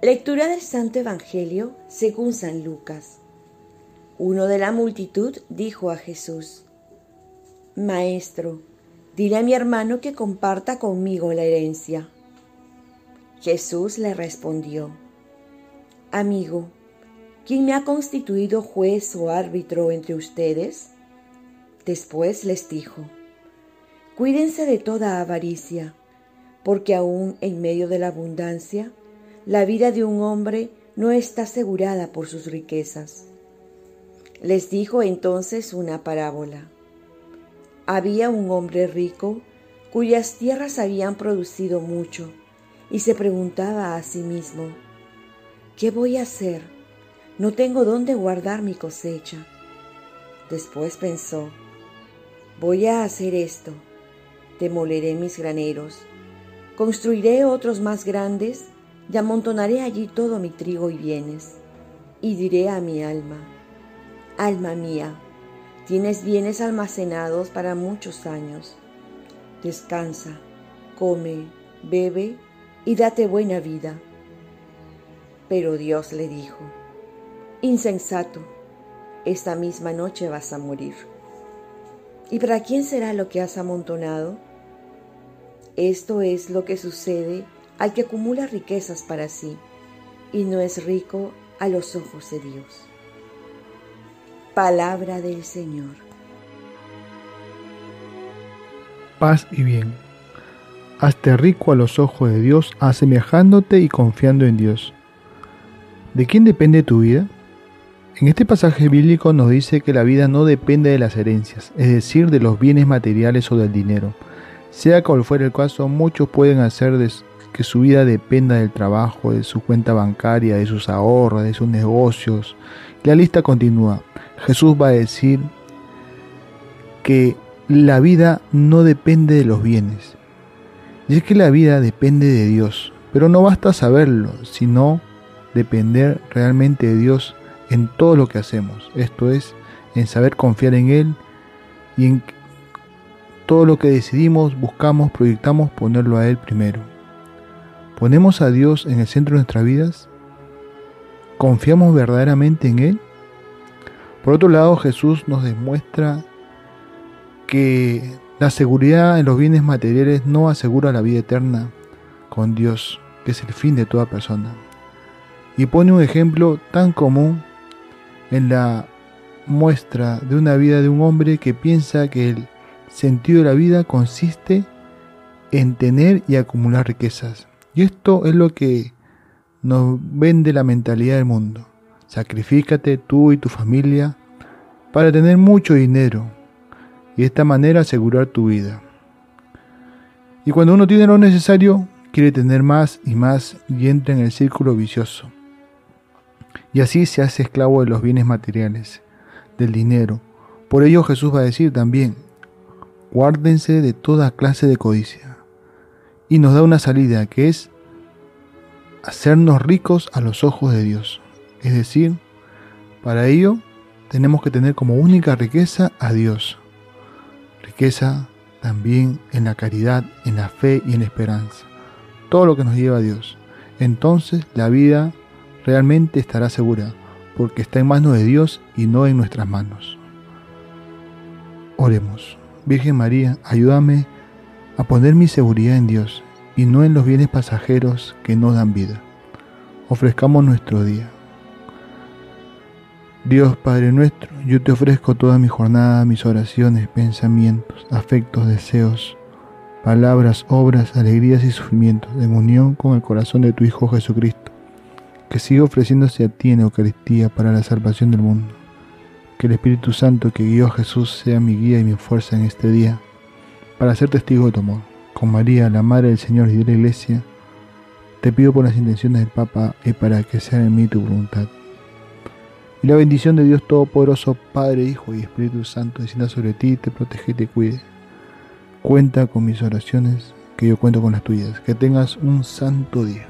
Lectura del Santo Evangelio según San Lucas. Uno de la multitud dijo a Jesús, Maestro, dile a mi hermano que comparta conmigo la herencia. Jesús le respondió, Amigo, ¿quién me ha constituido juez o árbitro entre ustedes? Después les dijo, Cuídense de toda avaricia, porque aún en medio de la abundancia, la vida de un hombre no está asegurada por sus riquezas. Les dijo entonces una parábola. Había un hombre rico cuyas tierras habían producido mucho y se preguntaba a sí mismo, ¿qué voy a hacer? No tengo dónde guardar mi cosecha. Después pensó, voy a hacer esto, demoleré mis graneros, construiré otros más grandes y amontonaré allí todo mi trigo y bienes, y diré a mi alma, alma mía, tienes bienes almacenados para muchos años, descansa, come, bebe y date buena vida. Pero Dios le dijo, insensato, esta misma noche vas a morir. ¿Y para quién será lo que has amontonado? Esto es lo que sucede al que acumula riquezas para sí y no es rico a los ojos de Dios. Palabra del Señor. Paz y bien. Hazte rico a los ojos de Dios, asemejándote y confiando en Dios. ¿De quién depende tu vida? En este pasaje bíblico nos dice que la vida no depende de las herencias, es decir, de los bienes materiales o del dinero. Sea cual fuera el caso, muchos pueden hacer de que su vida dependa del trabajo, de su cuenta bancaria, de sus ahorros, de sus negocios. La lista continúa. Jesús va a decir que la vida no depende de los bienes. Y es que la vida depende de Dios. Pero no basta saberlo, sino depender realmente de Dios en todo lo que hacemos. Esto es, en saber confiar en Él y en todo lo que decidimos, buscamos, proyectamos, ponerlo a Él primero. ¿Ponemos a Dios en el centro de nuestras vidas? ¿Confiamos verdaderamente en Él? Por otro lado, Jesús nos demuestra que la seguridad en los bienes materiales no asegura la vida eterna con Dios, que es el fin de toda persona. Y pone un ejemplo tan común en la muestra de una vida de un hombre que piensa que el sentido de la vida consiste en tener y acumular riquezas. Y esto es lo que nos vende la mentalidad del mundo. Sacrifícate tú y tu familia para tener mucho dinero y de esta manera asegurar tu vida. Y cuando uno tiene lo necesario, quiere tener más y más y entra en el círculo vicioso. Y así se hace esclavo de los bienes materiales, del dinero. Por ello Jesús va a decir también, guárdense de toda clase de codicia y nos da una salida que es hacernos ricos a los ojos de Dios. Es decir, para ello tenemos que tener como única riqueza a Dios. Riqueza también en la caridad, en la fe y en la esperanza. Todo lo que nos lleva a Dios. Entonces la vida realmente estará segura, porque está en manos de Dios y no en nuestras manos. Oremos. Virgen María, ayúdame a poner mi seguridad en Dios y no en los bienes pasajeros que no dan vida. Ofrezcamos nuestro día. Dios Padre nuestro, yo te ofrezco toda mi jornada, mis oraciones, pensamientos, afectos, deseos, palabras, obras, alegrías y sufrimientos, en unión con el corazón de tu Hijo Jesucristo, que siga ofreciéndose a ti en Eucaristía para la salvación del mundo. Que el Espíritu Santo que guió a Jesús sea mi guía y mi fuerza en este día para ser testigo de tu amor. Con María, la Madre del Señor y de la Iglesia, te pido por las intenciones del Papa y para que sea en mí tu voluntad. Y la bendición de Dios Todopoderoso, Padre, Hijo y Espíritu Santo, descienda sobre ti, te protege y te cuide. Cuenta con mis oraciones, que yo cuento con las tuyas. Que tengas un santo día.